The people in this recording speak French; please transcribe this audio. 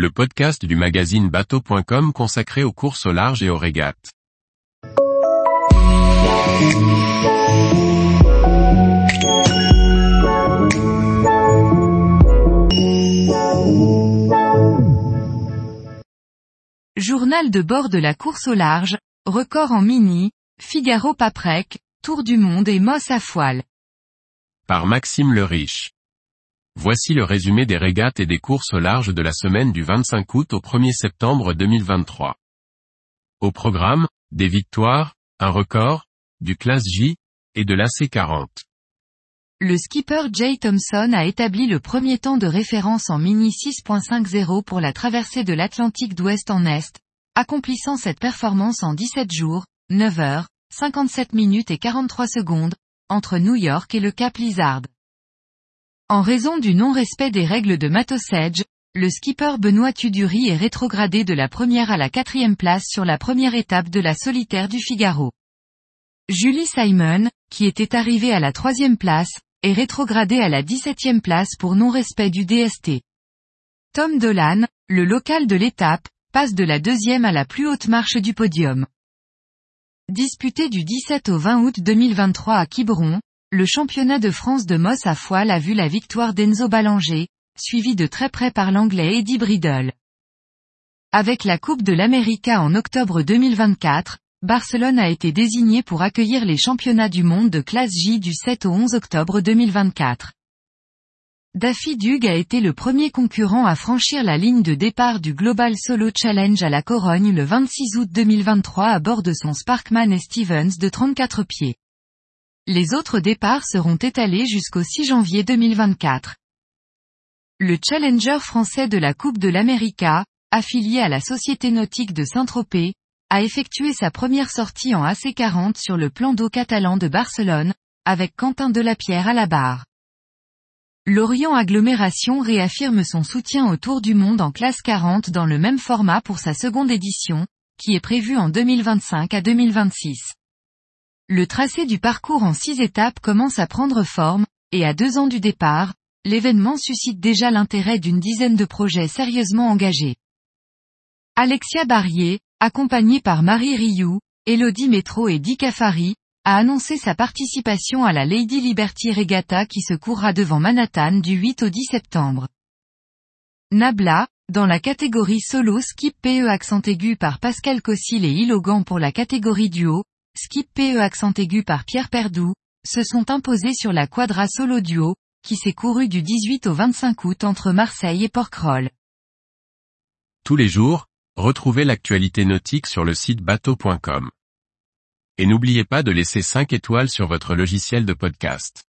le podcast du magazine bateau.com consacré aux courses au large et aux régates. Journal de bord de la course au large, record en mini, Figaro Paprec, Tour du Monde et Moss à foile. Par Maxime le Riche. Voici le résumé des régates et des courses au large de la semaine du 25 août au 1er septembre 2023. Au programme, des victoires, un record, du classe J, et de l'AC40. Le skipper Jay Thompson a établi le premier temps de référence en mini 6.50 pour la traversée de l'Atlantique d'ouest en est, accomplissant cette performance en 17 jours, 9 heures, 57 minutes et 43 secondes, entre New York et le Cap Lizard. En raison du non-respect des règles de Matosage, le skipper Benoît Tuduri est rétrogradé de la première à la quatrième place sur la première étape de la solitaire du Figaro. Julie Simon, qui était arrivée à la troisième place, est rétrogradée à la dix-septième place pour non-respect du DST. Tom Dolan, le local de l'étape, passe de la deuxième à la plus haute marche du podium. Disputé du 17 au 20 août 2023 à Quiberon, le championnat de France de Moss à foile a vu la victoire d'Enzo Ballanger, suivi de très près par l'anglais Eddie Bridle. Avec la Coupe de l'América en octobre 2024, Barcelone a été désigné pour accueillir les championnats du monde de classe J du 7 au 11 octobre 2024. Daffy Dug a été le premier concurrent à franchir la ligne de départ du Global Solo Challenge à la Corogne le 26 août 2023 à bord de son Sparkman et Stevens de 34 pieds. Les autres départs seront étalés jusqu'au 6 janvier 2024. Le challenger français de la Coupe de l'América, affilié à la Société nautique de Saint-Tropez, a effectué sa première sortie en AC40 sur le plan d'eau catalan de Barcelone, avec Quentin Delapierre à la barre. Lorient Agglomération réaffirme son soutien au Tour du Monde en classe 40 dans le même format pour sa seconde édition, qui est prévue en 2025 à 2026. Le tracé du parcours en six étapes commence à prendre forme, et à deux ans du départ, l'événement suscite déjà l'intérêt d'une dizaine de projets sérieusement engagés. Alexia Barrier, accompagnée par Marie Rioux, Elodie Métro et Dick Afari, a annoncé sa participation à la Lady Liberty Regatta qui se courra devant Manhattan du 8 au 10 septembre. Nabla, dans la catégorie solo skip PE accent aigu par Pascal Cossil et Ilogan pour la catégorie duo, skip PE accent aigu par Pierre Perdou, se sont imposés sur la quadra solo duo, qui s'est couru du 18 au 25 août entre Marseille et Porquerolles. Tous les jours, Retrouvez l'actualité nautique sur le site bateau.com. Et n'oubliez pas de laisser 5 étoiles sur votre logiciel de podcast.